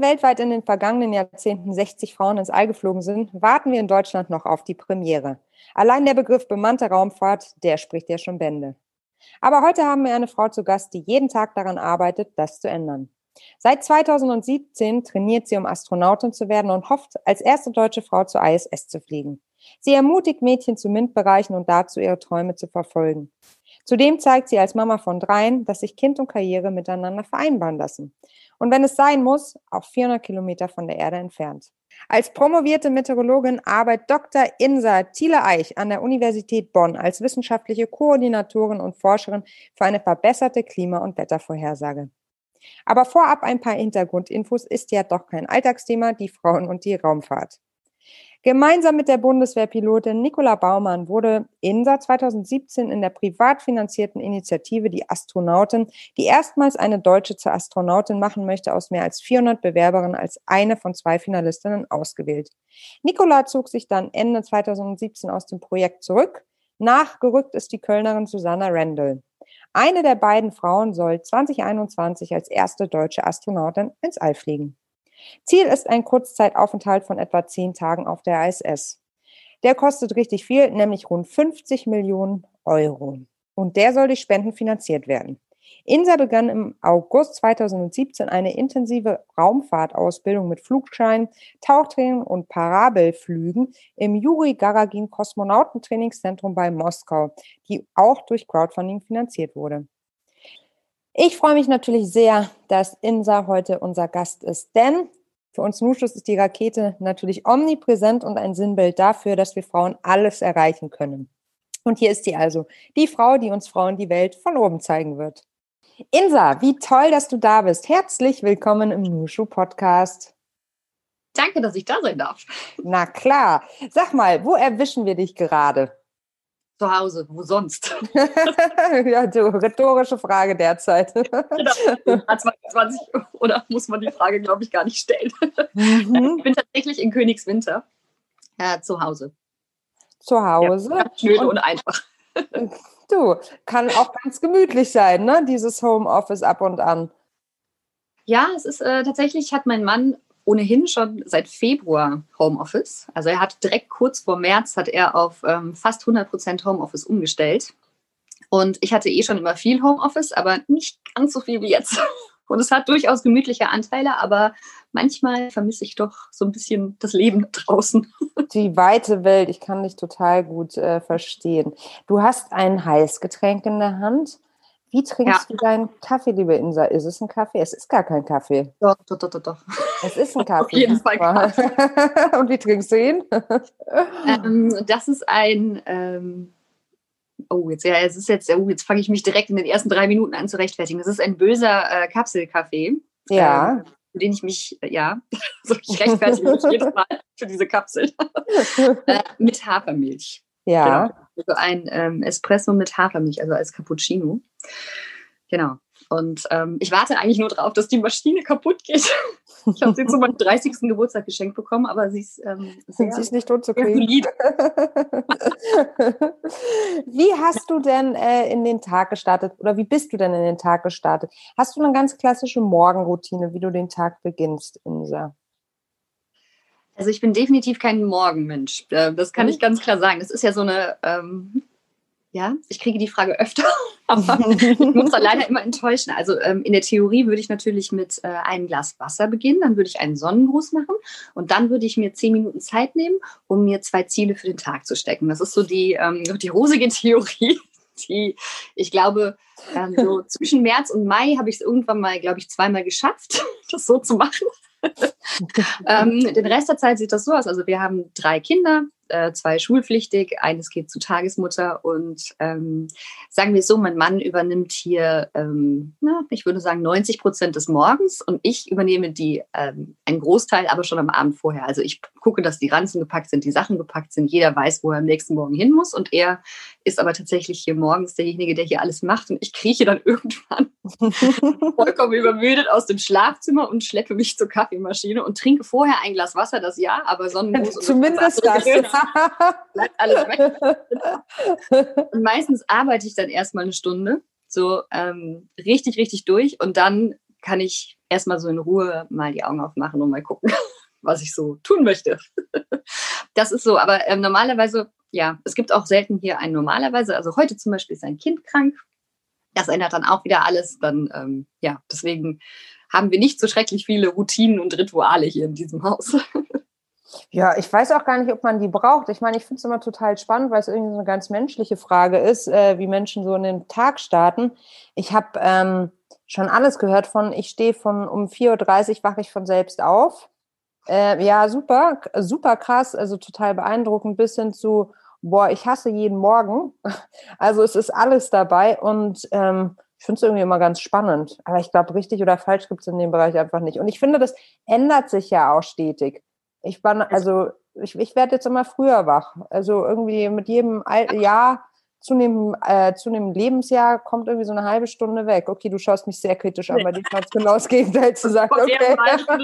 Weltweit in den vergangenen Jahrzehnten 60 Frauen ins All geflogen sind, warten wir in Deutschland noch auf die Premiere. Allein der Begriff bemannte Raumfahrt, der spricht ja schon Bände. Aber heute haben wir eine Frau zu Gast, die jeden Tag daran arbeitet, das zu ändern. Seit 2017 trainiert sie, um Astronautin zu werden und hofft, als erste deutsche Frau zur ISS zu fliegen. Sie ermutigt Mädchen zu MINT-Bereichen und dazu, ihre Träume zu verfolgen. Zudem zeigt sie als Mama von dreien, dass sich Kind und Karriere miteinander vereinbaren lassen und wenn es sein muss, auch 400 Kilometer von der Erde entfernt. Als promovierte Meteorologin arbeitet Dr. Insa Thiele-Eich an der Universität Bonn als wissenschaftliche Koordinatorin und Forscherin für eine verbesserte Klima- und Wettervorhersage. Aber vorab ein paar Hintergrundinfos ist ja doch kein Alltagsthema, die Frauen und die Raumfahrt. Gemeinsam mit der Bundeswehrpilotin Nicola Baumann wurde INSA 2017 in der privat finanzierten Initiative Die Astronautin, die erstmals eine Deutsche zur Astronautin machen möchte, aus mehr als 400 Bewerberinnen als eine von zwei Finalistinnen ausgewählt. Nicola zog sich dann Ende 2017 aus dem Projekt zurück. Nachgerückt ist die Kölnerin Susanna Randall. Eine der beiden Frauen soll 2021 als erste deutsche Astronautin ins All fliegen. Ziel ist ein Kurzzeitaufenthalt von etwa zehn Tagen auf der ISS. Der kostet richtig viel, nämlich rund 50 Millionen Euro. Und der soll durch Spenden finanziert werden. INSA begann im August 2017 eine intensive Raumfahrtausbildung mit Flugschein, Tauchtraining und Parabelflügen im Juri Garagin Kosmonautentrainingszentrum bei Moskau, die auch durch Crowdfunding finanziert wurde. Ich freue mich natürlich sehr, dass Insa heute unser Gast ist, denn für uns Nuschus ist die Rakete natürlich omnipräsent und ein Sinnbild dafür, dass wir Frauen alles erreichen können. Und hier ist sie also, die Frau, die uns Frauen die Welt von oben zeigen wird. Insa, wie toll, dass du da bist. Herzlich willkommen im Nushu Podcast. Danke, dass ich da sein darf. Na klar. Sag mal, wo erwischen wir dich gerade? Zu Hause, wo sonst? ja, du, rhetorische Frage derzeit. genau, 2020 oder muss man die Frage, glaube ich, gar nicht stellen. Mhm. Ich bin tatsächlich in Königswinter äh, zu Hause. Zu Hause? Ja, schön und, und einfach. Du, kann auch ganz gemütlich sein, ne? Dieses Homeoffice ab und an. Ja, es ist äh, tatsächlich, hat mein Mann ohnehin schon seit Februar Homeoffice. Also er hat direkt kurz vor März hat er auf ähm, fast 100 Prozent Homeoffice umgestellt. Und ich hatte eh schon immer viel Homeoffice, aber nicht ganz so viel wie jetzt. Und es hat durchaus gemütliche Anteile, aber manchmal vermisse ich doch so ein bisschen das Leben draußen. Die weite Welt, ich kann dich total gut äh, verstehen. Du hast ein Heißgetränk in der Hand. Wie trinkst ja. du deinen Kaffee, liebe Insa? Ist es ein Kaffee? Es ist gar kein Kaffee. Doch, doch, doch, doch. Es ist ein Kaffee. Auf jeden Fall Kaffee. Und wie trinkst du ihn? Ähm, das ist ein, ähm, oh, jetzt, ja, es ist jetzt, oh, jetzt fange ich mich direkt in den ersten drei Minuten an zu rechtfertigen. Das ist ein böser äh, Kapselkaffee. Ja. Ähm, für den ich mich, äh, ja, so ich rechtfertige mich jedes Mal für diese Kapsel. äh, mit Hafermilch. Ja. Genau. Also ein ähm, Espresso mit Hafermilch, also als Cappuccino. Genau. Und ähm, ich warte eigentlich nur darauf, dass die Maschine kaputt geht. Ich habe sie zu meinem 30. Geburtstag geschenkt bekommen, aber sie ist, ähm, sehr, sie ist nicht totzukriegen. wie hast du denn äh, in den Tag gestartet oder wie bist du denn in den Tag gestartet? Hast du eine ganz klassische Morgenroutine, wie du den Tag beginnst, Insa? Also ich bin definitiv kein Morgenmensch. Äh, das kann mhm. ich ganz klar sagen. Das ist ja so eine, ähm, ja, ich kriege die Frage öfter, aber ich muss da leider immer enttäuschen. Also ähm, in der Theorie würde ich natürlich mit äh, einem Glas Wasser beginnen, dann würde ich einen Sonnengruß machen und dann würde ich mir zehn Minuten Zeit nehmen, um mir zwei Ziele für den Tag zu stecken. Das ist so die, ähm, die rosige Theorie. Die, ich glaube, ähm, so zwischen März und Mai habe ich es irgendwann mal, glaube ich, zweimal geschafft, das so zu machen. ähm, den Rest der Zeit sieht das so aus. Also wir haben drei Kinder, äh, zwei schulpflichtig, eines geht zu Tagesmutter und ähm, sagen wir so, mein Mann übernimmt hier, ähm, na, ich würde sagen 90 Prozent des Morgens und ich übernehme die ähm, einen Großteil, aber schon am Abend vorher. Also ich gucke, dass die Ranzen gepackt sind, die Sachen gepackt sind, jeder weiß, wo er am nächsten Morgen hin muss und er ist aber tatsächlich hier morgens derjenige, der hier alles macht und ich krieche dann irgendwann vollkommen übermüdet aus dem Schlafzimmer und schleppe mich zur Kaffeemaschine und trinke vorher ein Glas Wasser, das ja, aber Sonnenblues und Zumindest das. Bleibt alles weg. Und meistens arbeite ich dann erstmal eine Stunde, so ähm, richtig, richtig durch und dann kann ich erstmal so in Ruhe mal die Augen aufmachen und mal gucken, was ich so tun möchte. das ist so, aber ähm, normalerweise, ja, es gibt auch selten hier ein normalerweise. Also heute zum Beispiel ist ein Kind krank. Das ändert dann auch wieder alles. Dann, ähm, ja, deswegen haben wir nicht so schrecklich viele Routinen und Rituale hier in diesem Haus. Ja, ich weiß auch gar nicht, ob man die braucht. Ich meine, ich finde es immer total spannend, weil es irgendwie so eine ganz menschliche Frage ist, äh, wie Menschen so in den Tag starten. Ich habe ähm, schon alles gehört von, ich stehe von um 4.30 Uhr, wache ich von selbst auf. Äh, ja, super, super krass, also total beeindruckend, bis hin zu, boah, ich hasse jeden Morgen. Also es ist alles dabei und ähm, ich finde es irgendwie immer ganz spannend. Aber ich glaube, richtig oder falsch gibt es in dem Bereich einfach nicht. Und ich finde, das ändert sich ja auch stetig. Ich war, also ich, ich werde jetzt immer früher wach. Also irgendwie mit jedem Jahr zunehmend, äh, zunehmend Lebensjahr kommt irgendwie so eine halbe Stunde weg. Okay, du schaust mich sehr kritisch an, weil die ganz genau das Gegenteil zu sagen. Okay.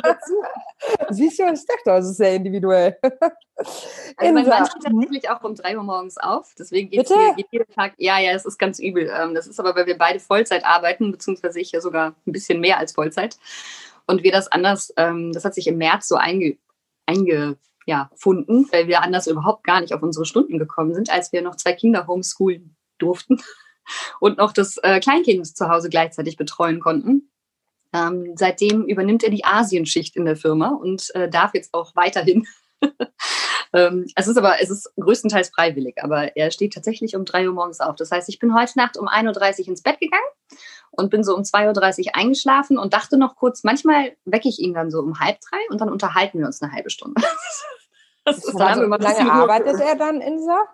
Siehst du, ich dachte, das ist sehr individuell. Also mein Mann steht tatsächlich auch um drei Uhr morgens auf. Deswegen geht es jeden Tag. Ja, ja, das ist ganz übel. Ähm, das ist aber, weil wir beide Vollzeit arbeiten, beziehungsweise ich ja sogar ein bisschen mehr als Vollzeit. Und wir das anders, ähm, das hat sich im März so einge, einge ja, weil wir anders überhaupt gar nicht auf unsere Stunden gekommen sind, als wir noch zwei Kinder homeschoolen durften und noch das äh, Kleinkind zu Hause gleichzeitig betreuen konnten. Ähm, seitdem übernimmt er die Asienschicht in der Firma und äh, darf jetzt auch weiterhin. ähm, es ist aber, es ist größtenteils freiwillig, aber er steht tatsächlich um drei Uhr morgens auf. Das heißt, ich bin heute Nacht um 1.30 Uhr ins Bett gegangen und bin so um 2.30 Uhr eingeschlafen und dachte noch kurz, manchmal wecke ich ihn dann so um halb drei und dann unterhalten wir uns eine halbe Stunde. Das ist also, wie lange arbeitet er dann, Insa?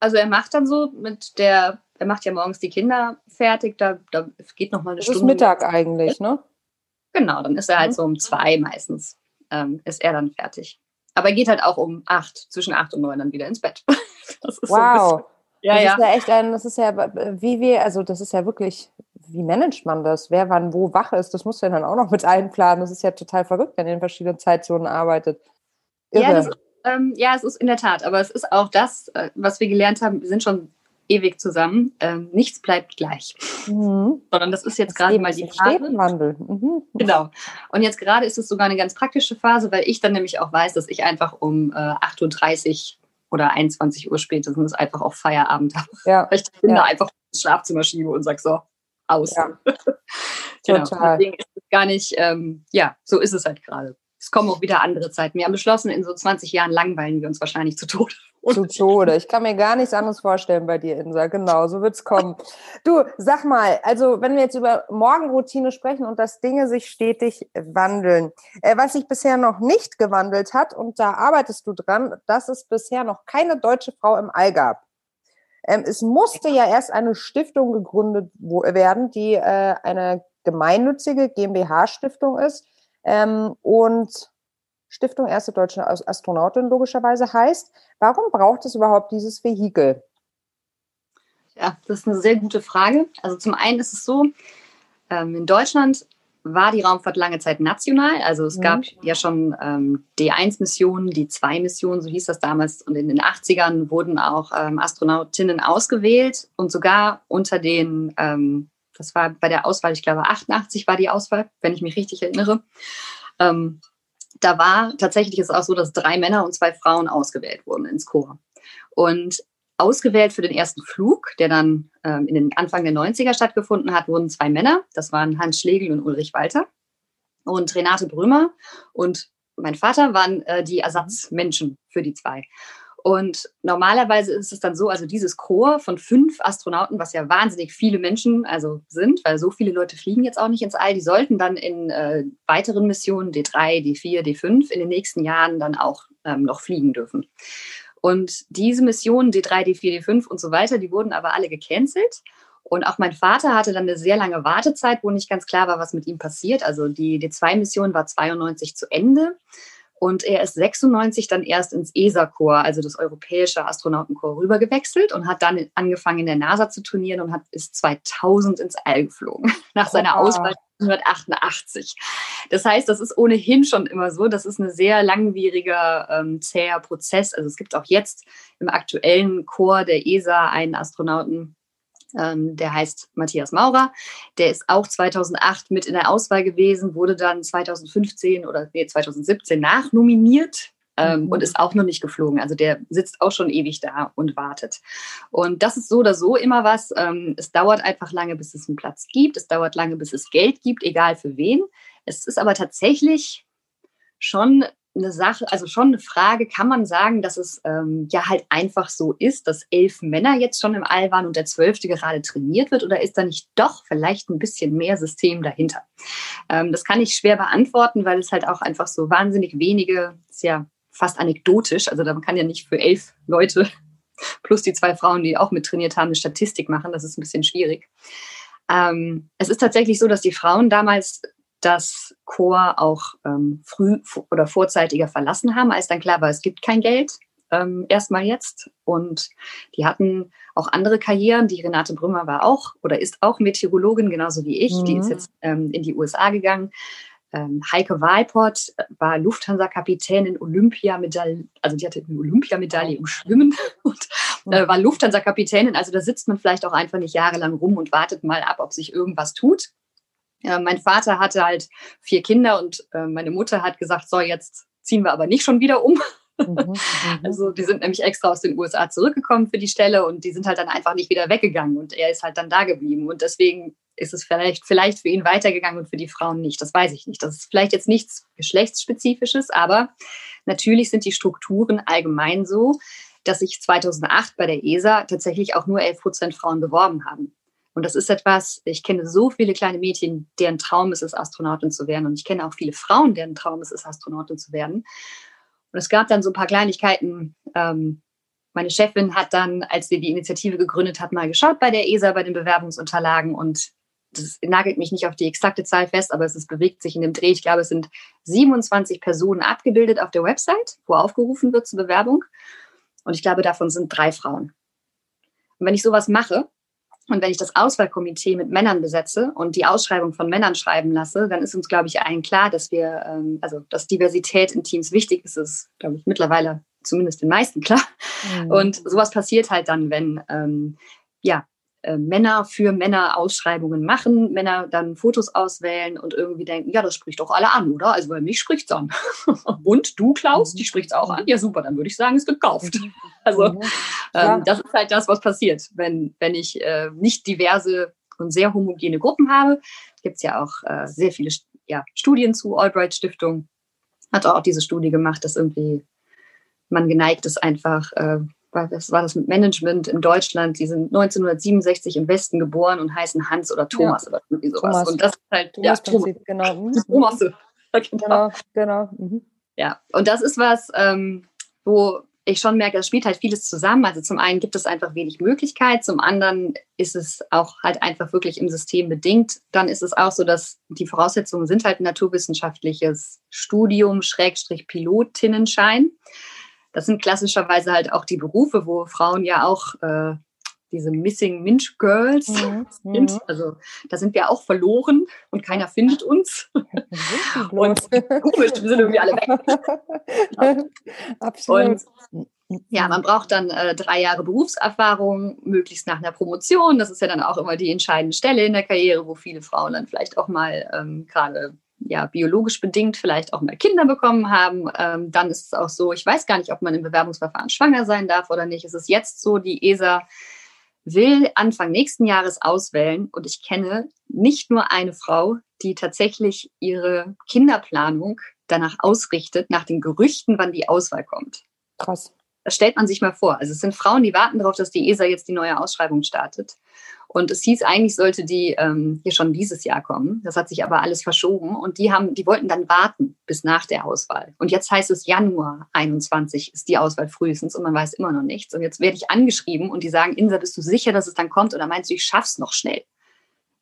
Also er macht dann so mit der, er macht ja morgens die Kinder fertig, da, da geht noch mal eine das Stunde. Das ist Mittag eigentlich, ne? Genau, dann ist er halt mhm. so um zwei meistens, ähm, ist er dann fertig. Aber er geht halt auch um acht, zwischen acht und neun dann wieder ins Bett. wow. So ja, das ja. ist ja echt ein, das ist ja, wie wir, also das ist ja wirklich, wie managt man das? Wer wann wo wach ist, das muss ja dann auch noch mit einplanen. Das ist ja total verrückt, wenn ihr in verschiedenen Zeitzonen arbeitet. Ja, das, ähm, ja, es ist in der Tat, aber es ist auch das, äh, was wir gelernt haben, wir sind schon ewig zusammen. Ähm, nichts bleibt gleich. Mhm. Sondern das ist jetzt gerade mal die Phase. Wandel. Mhm. Genau. Und jetzt gerade ist es sogar eine ganz praktische Phase, weil ich dann nämlich auch weiß, dass ich einfach um äh, 8.30 Uhr oder 21 Uhr spätestens einfach auch Feierabend habe. Ja. Weil ich die Kinder ja. einfach ins Schlafzimmer schiebe und sage so, aus. Ja. genau. Total. Deswegen ist es gar nicht, ähm, ja, so ist es halt gerade es kommen auch wieder andere Zeiten. Wir haben beschlossen, in so 20 Jahren langweilen wir uns wahrscheinlich zu Tode. Zu Tode. Ich kann mir gar nichts anderes vorstellen bei dir, Insa. Genau, so wird es kommen. Du, sag mal, also wenn wir jetzt über Morgenroutine sprechen und dass Dinge sich stetig wandeln. Äh, was sich bisher noch nicht gewandelt hat, und da arbeitest du dran, dass es bisher noch keine deutsche Frau im All gab. Ähm, es musste ja erst eine Stiftung gegründet werden, die äh, eine gemeinnützige GmbH-Stiftung ist ähm, und Stiftung Erste Deutsche Astronautin logischerweise heißt. Warum braucht es überhaupt dieses Vehikel? Ja, das ist eine sehr gute Frage. Also zum einen ist es so, ähm, in Deutschland war die Raumfahrt lange Zeit national. Also es mhm. gab ja schon ähm, D1-Missionen, D2-Missionen, so hieß das damals. Und in den 80ern wurden auch ähm, Astronautinnen ausgewählt und sogar unter den ähm, das war bei der Auswahl, ich glaube 88 war die Auswahl, wenn ich mich richtig erinnere. Ähm, da war tatsächlich ist es auch so, dass drei Männer und zwei Frauen ausgewählt wurden ins Chor. Und ausgewählt für den ersten Flug, der dann ähm, in den Anfang der 90er stattgefunden hat, wurden zwei Männer. Das waren Hans Schlegel und Ulrich Walter. Und Renate Brömer und mein Vater waren äh, die Ersatzmenschen für die zwei. Und normalerweise ist es dann so, also dieses Chor von fünf Astronauten, was ja wahnsinnig viele Menschen also sind, weil so viele Leute fliegen jetzt auch nicht ins All, die sollten dann in äh, weiteren Missionen D3, D4, D5 in den nächsten Jahren dann auch ähm, noch fliegen dürfen. Und diese Missionen D3, D4, D5 und so weiter, die wurden aber alle gecancelt. Und auch mein Vater hatte dann eine sehr lange Wartezeit, wo nicht ganz klar war, was mit ihm passiert. Also die D2-Mission war 92 zu Ende. Und er ist 96 dann erst ins ESA-Korps, also das Europäische Astronautenkorps, rübergewechselt und hat dann angefangen in der NASA zu turnieren und hat bis 2000 ins All geflogen, nach seiner oh. Auswahl 1988. Das heißt, das ist ohnehin schon immer so. Das ist ein sehr langwieriger, ähm, zäher Prozess. Also es gibt auch jetzt im aktuellen Chor der ESA einen Astronauten, Ähm, der heißt Matthias Maurer. Der ist auch 2008 mit in der Auswahl gewesen, wurde dann 2015 oder nee, 2017 nachnominiert ähm, mhm. und ist auch noch nicht geflogen. Also der sitzt auch schon ewig da und wartet. Und das ist so oder so immer was. Ähm, es dauert einfach lange, bis es einen Platz gibt. Es dauert lange, bis es Geld gibt, egal für wen. Es ist aber tatsächlich schon eine Sache, also schon eine Frage, kann man sagen, dass es ähm, ja halt einfach so ist, dass elf Männer jetzt schon im All waren und der zwölfte gerade trainiert wird oder ist da nicht doch vielleicht ein bisschen mehr System dahinter? Ähm, das kann ich schwer beantworten, weil es halt auch einfach so wahnsinnig wenige, ist ja fast anekdotisch, also da kann ja nicht für elf Leute plus die zwei Frauen, die auch mit trainiert haben, eine Statistik machen, das ist ein bisschen schwierig. Ähm, es ist tatsächlich so, dass die Frauen damals das Chor auch ähm, früh oder vorzeitiger verlassen haben, als dann klar war, es gibt kein Geld, ähm, erstmal jetzt. Und die hatten auch andere Karrieren. Die Renate Brümmer war auch oder ist auch Meteorologin, genauso wie ich. Mhm. Die ist mhm. jetzt ähm, in die USA gegangen. Ähm, Heike Weiport war Lufthansa-Kapitänin, Olympiamedaille, also die hatte eine Olympiamedaille im Schwimmen und äh, war Lufthansa-Kapitänin. Also da sitzt man vielleicht auch einfach nicht jahrelang rum und wartet mal ab, ob sich irgendwas tut. Mein Vater hatte halt vier Kinder und äh, meine Mutter hat gesagt, so jetzt ziehen wir aber nicht schon wieder um. Mhm, mhm. also die sind nämlich extra aus den USA zurückgekommen für die Stelle und die sind halt dann einfach nicht wieder weggegangen und er ist halt dann da geblieben und deswegen ist es vielleicht, vielleicht für ihn weitergegangen und für die Frauen nicht. Das weiß ich nicht. Das ist vielleicht jetzt nichts Geschlechtsspezifisches, aber natürlich sind die Strukturen allgemein so, dass sich 2008 bei der ESA tatsächlich auch nur 11 Prozent Frauen beworben haben. Und das ist etwas, ich kenne so viele kleine Mädchen, deren Traum ist es, Astronautin zu werden. Und ich kenne auch viele Frauen, deren Traum ist es, Astronautin zu werden. Und es gab dann so ein paar Kleinigkeiten. Ähm, meine Chefin hat dann, als wir die Initiative gegründet hat, mal geschaut bei der ESA, bei den Bewerbungsunterlagen. Und das nagelt mich nicht auf die exakte Zahl fest, aber es ist, bewegt sich in dem Dreh. Ich glaube, es sind 27 Personen abgebildet auf der Website, wo aufgerufen wird zur Bewerbung. Und ich glaube, davon sind drei Frauen. Und wenn ich sowas mache, und wenn ich das Auswahlkomitee mit Männern besetze und die Ausschreibung von Männern schreiben lasse, dann ist uns, glaube ich, allen klar, dass wir, ähm, also dass Diversität in Teams wichtig ist, ist, glaube ich, mittlerweile zumindest den meisten klar. Mhm. Und sowas passiert halt dann, wenn ähm, ja, äh, Männer für Männer Ausschreibungen machen, Männer dann Fotos auswählen und irgendwie denken, ja, das spricht doch alle an, oder? Also bei mich spricht es an. und du, Klaus, die spricht es auch an. Ja, super, dann würde ich sagen, ist gekauft. Mhm. Also mhm. ähm, das ist halt das, was passiert, wenn, wenn ich äh, nicht diverse und sehr homogene Gruppen habe. Gibt es ja auch äh, sehr viele ja, Studien zu. Albright Stiftung hat auch diese Studie gemacht, dass irgendwie man geneigt ist, einfach was war das mit Management in Deutschland? Die sind 1967 im Westen geboren und heißen Hans oder Thomas ja. oder irgendwie sowas. Thomas. Und das ist halt Thomas ja, Thomas. genau. Mhm. Thomas. genau. genau, genau. Mhm. Ja, und das ist was, ähm, wo ich schon merke, es spielt halt vieles zusammen. Also zum einen gibt es einfach wenig Möglichkeit, zum anderen ist es auch halt einfach wirklich im System bedingt. Dann ist es auch so, dass die Voraussetzungen sind halt naturwissenschaftliches Studium, Schrägstrich Pilotinnenschein. Das sind klassischerweise halt auch die Berufe, wo Frauen ja auch äh, diese Missing Minch Girls mhm. sind. Mhm. Also da sind wir auch verloren und keiner findet uns. und komisch, wir sind irgendwie alle weg. Absolut. Und ja, man braucht dann äh, drei Jahre Berufserfahrung, möglichst nach einer Promotion. Das ist ja dann auch immer die entscheidende Stelle in der Karriere, wo viele Frauen dann vielleicht auch mal ähm, gerade ja, biologisch bedingt vielleicht auch mal Kinder bekommen haben, ähm, dann ist es auch so, ich weiß gar nicht, ob man im Bewerbungsverfahren schwanger sein darf oder nicht. Es ist jetzt so, die ESA will Anfang nächsten Jahres auswählen und ich kenne nicht nur eine Frau, die tatsächlich ihre Kinderplanung danach ausrichtet, nach den Gerüchten, wann die Auswahl kommt. Krass. Das stellt man sich mal vor. Also es sind Frauen, die warten darauf, dass die ESA jetzt die neue Ausschreibung startet. Und es hieß, eigentlich sollte die ähm, hier schon dieses Jahr kommen. Das hat sich aber alles verschoben. Und die haben, die wollten dann warten bis nach der Auswahl. Und jetzt heißt es Januar 21 ist die Auswahl frühestens und man weiß immer noch nichts. Und jetzt werde ich angeschrieben und die sagen, Insa, bist du sicher, dass es dann kommt? Oder meinst du, ich schaff's noch schnell?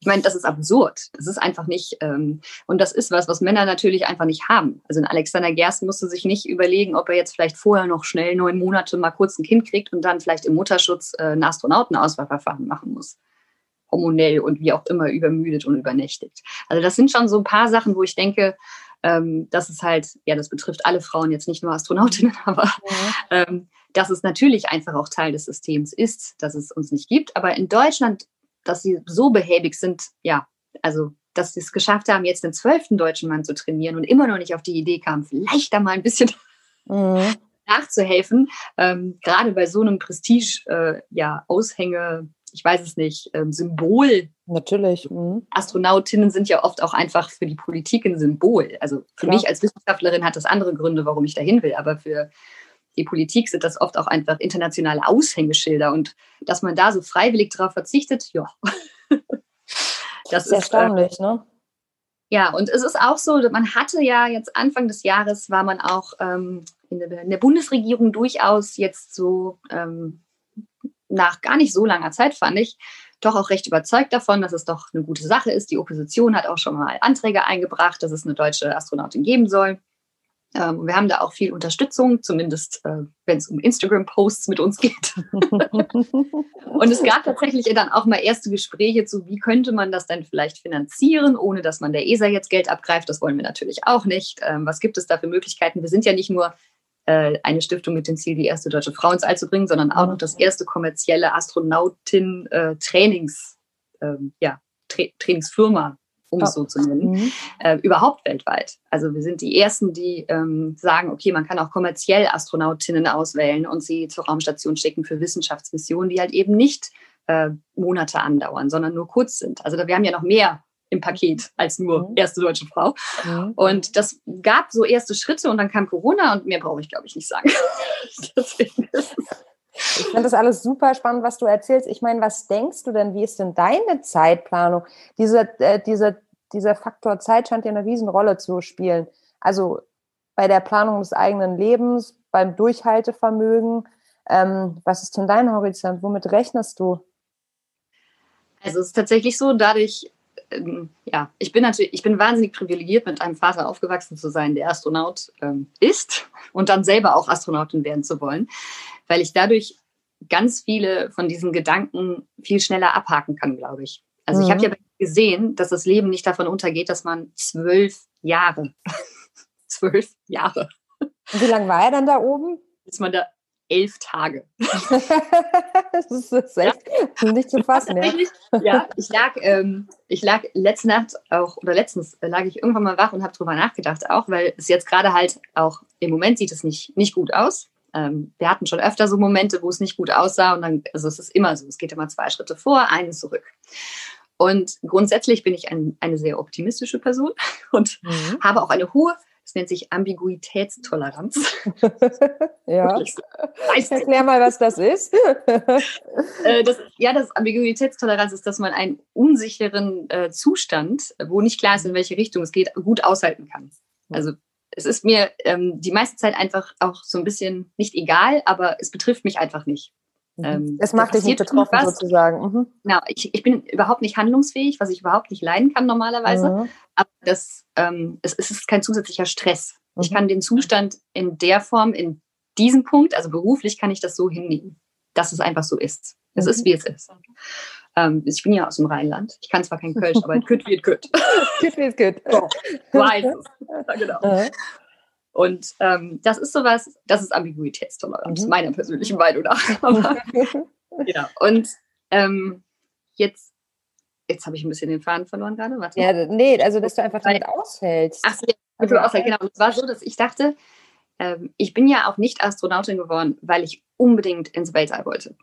Ich meine, das ist absurd. Das ist einfach nicht, ähm, und das ist was, was Männer natürlich einfach nicht haben. Also Alexander Gerst musste sich nicht überlegen, ob er jetzt vielleicht vorher noch schnell neun Monate mal kurz ein Kind kriegt und dann vielleicht im Mutterschutz äh, ein Astronautenauswahlverfahren machen muss hormonell und wie auch immer übermüdet und übernächtigt. Also das sind schon so ein paar Sachen, wo ich denke, ähm, das ist halt, ja, das betrifft alle Frauen, jetzt nicht nur Astronautinnen, aber ja. ähm, dass es natürlich einfach auch Teil des Systems ist, dass es uns nicht gibt. Aber in Deutschland dass sie so behäbig sind, ja, also dass sie es geschafft haben, jetzt den zwölften deutschen Mann zu trainieren und immer noch nicht auf die Idee kamen, vielleicht da mal ein bisschen mhm. nachzuhelfen, ähm, gerade bei so einem Prestige, äh, ja, Aushänge, ich weiß es nicht, ähm, Symbol. Natürlich. Mhm. Astronautinnen sind ja oft auch einfach für die Politik ein Symbol. Also für Klar. mich als Wissenschaftlerin hat das andere Gründe, warum ich dahin will, aber für die Politik sind das oft auch einfach internationale Aushängeschilder und dass man da so freiwillig darauf verzichtet, ja. das ist erstaunlich, äh, ne? Ja, und es ist auch so, man hatte ja jetzt Anfang des Jahres war man auch ähm, in, der, in, der, Bundesregierung durchaus jetzt so ähm, nach gar nicht so langer Zeit, fand ich, doch auch recht überzeugt davon, dass es doch eine gute Sache ist. Die Opposition hat auch schon mal Anträge eingebracht, dass es eine deutsche Astronautin geben soll. Ähm, wir haben da auch viel Unterstützung, zumindest äh, wenn es um Instagram-Posts mit uns geht. und es gab tatsächlich dann auch mal erste Gespräche zu, wie könnte man das denn vielleicht finanzieren, ohne dass man der ESA jetzt Geld abgreift. Das wollen wir natürlich auch nicht. Ähm, was gibt es da für Möglichkeiten? Wir sind ja nicht nur äh, eine Stiftung mit dem Ziel, die erste deutsche Frau ins All zu bringen, sondern auch noch das erste kommerzielle Astronautin-Trainings, äh, ähm, ja, Tra Trainingsfirma um es so zu nennen, mhm. äh, überhaupt weltweit. Also wir sind die Ersten, die ähm, sagen, okay, man kann auch kommerziell Astronautinnen auswählen und sie zur Raumstation schicken für Wissenschaftsmissionen, die halt eben nicht äh, Monate andauern, sondern nur kurz sind. Also wir haben ja noch mehr im Paket als nur mhm. erste deutsche Frau. Mhm. Und das gab so erste Schritte und dann kam Corona und mehr brauche ich, glaube ich, nicht sagen. Ich finde das alles super spannend, was du erzählst. Ich meine, was denkst du denn, wie ist denn deine Zeitplanung? Diese, äh, diese, dieser Faktor Zeit scheint ja eine Riesenrolle zu spielen. Also bei der Planung des eigenen Lebens, beim Durchhaltevermögen. Ähm, was ist denn dein Horizont? Womit rechnest du? Also es ist tatsächlich so, dadurch, ähm, ja, ich bin natürlich, ich bin wahnsinnig privilegiert, mit einem Vater aufgewachsen zu sein, der Astronaut ähm, ist und dann selber auch Astronautin werden zu wollen weil ich dadurch ganz viele von diesen Gedanken viel schneller abhaken kann, glaube ich. Also mhm. ich habe ja gesehen, dass das Leben nicht davon untergeht, dass man zwölf Jahre, zwölf Jahre. Und wie lange war er dann da oben? Ist man da elf Tage. das ist, echt ja. nicht zu fassen. Ja, ja ich, lag, ähm, ich lag letzte Nacht auch, oder letztens lag ich irgendwann mal wach und habe drüber nachgedacht, auch weil es jetzt gerade halt auch im Moment sieht es nicht, nicht gut aus ähm, wir hatten schon öfter so Momente, wo es nicht gut aussah und dann, also es ist immer so, es geht immer zwei Schritte vor, einen zurück. Und grundsätzlich bin ich ein, eine sehr optimistische Person und mhm. habe auch eine hohe, das nennt sich Ambiguitätstoleranz. ja. Weißt Erklär mal, was das ist. Äh, das, ja, das Ambiguitätstoleranz ist, dass man einen unsicheren äh, Zustand, wo nicht klar ist, in welche Richtung es geht, gut aushalten kann. Also es ist mir ähm, die meiste Zeit einfach auch so ein bisschen nicht egal, aber es betrifft mich einfach nicht. Mhm. Ähm, es macht dich nicht betroffen was. sozusagen. Mhm. Genau, ich, ich bin überhaupt nicht handlungsfähig, was ich überhaupt nicht leiden kann normalerweise. Mhm. Aber das, ähm, es, es, ist kein zusätzlicher Stress. Mhm. Ich kann den Zustand in der Form, in diesem Punkt, also beruflich kann ich das so hinnehmen, dass es einfach so ist. Es ist, mhm. wie es ist. Ähm, ich bin ja aus dem Rheinland. Ich kann zwar kein Kölsch, aber kütt wird kütt. Kütt wird kütt. So, weiß genau. Und ähm, das ist sowas, das ist Ambiguitätstoleranz, mhm. meiner persönlichen Meinung nach. Aber, ja. Und ähm, jetzt, jetzt habe ich ein bisschen den Faden verloren gerade. Warte. Ja, nee, also dass du einfach damit aushältst. Ach, ja, also, aushält, genau. Und es war so, dass ich dachte, ähm, ich bin ja auch nicht Astronautin geworden, weil ich unbedingt ins Weltall wollte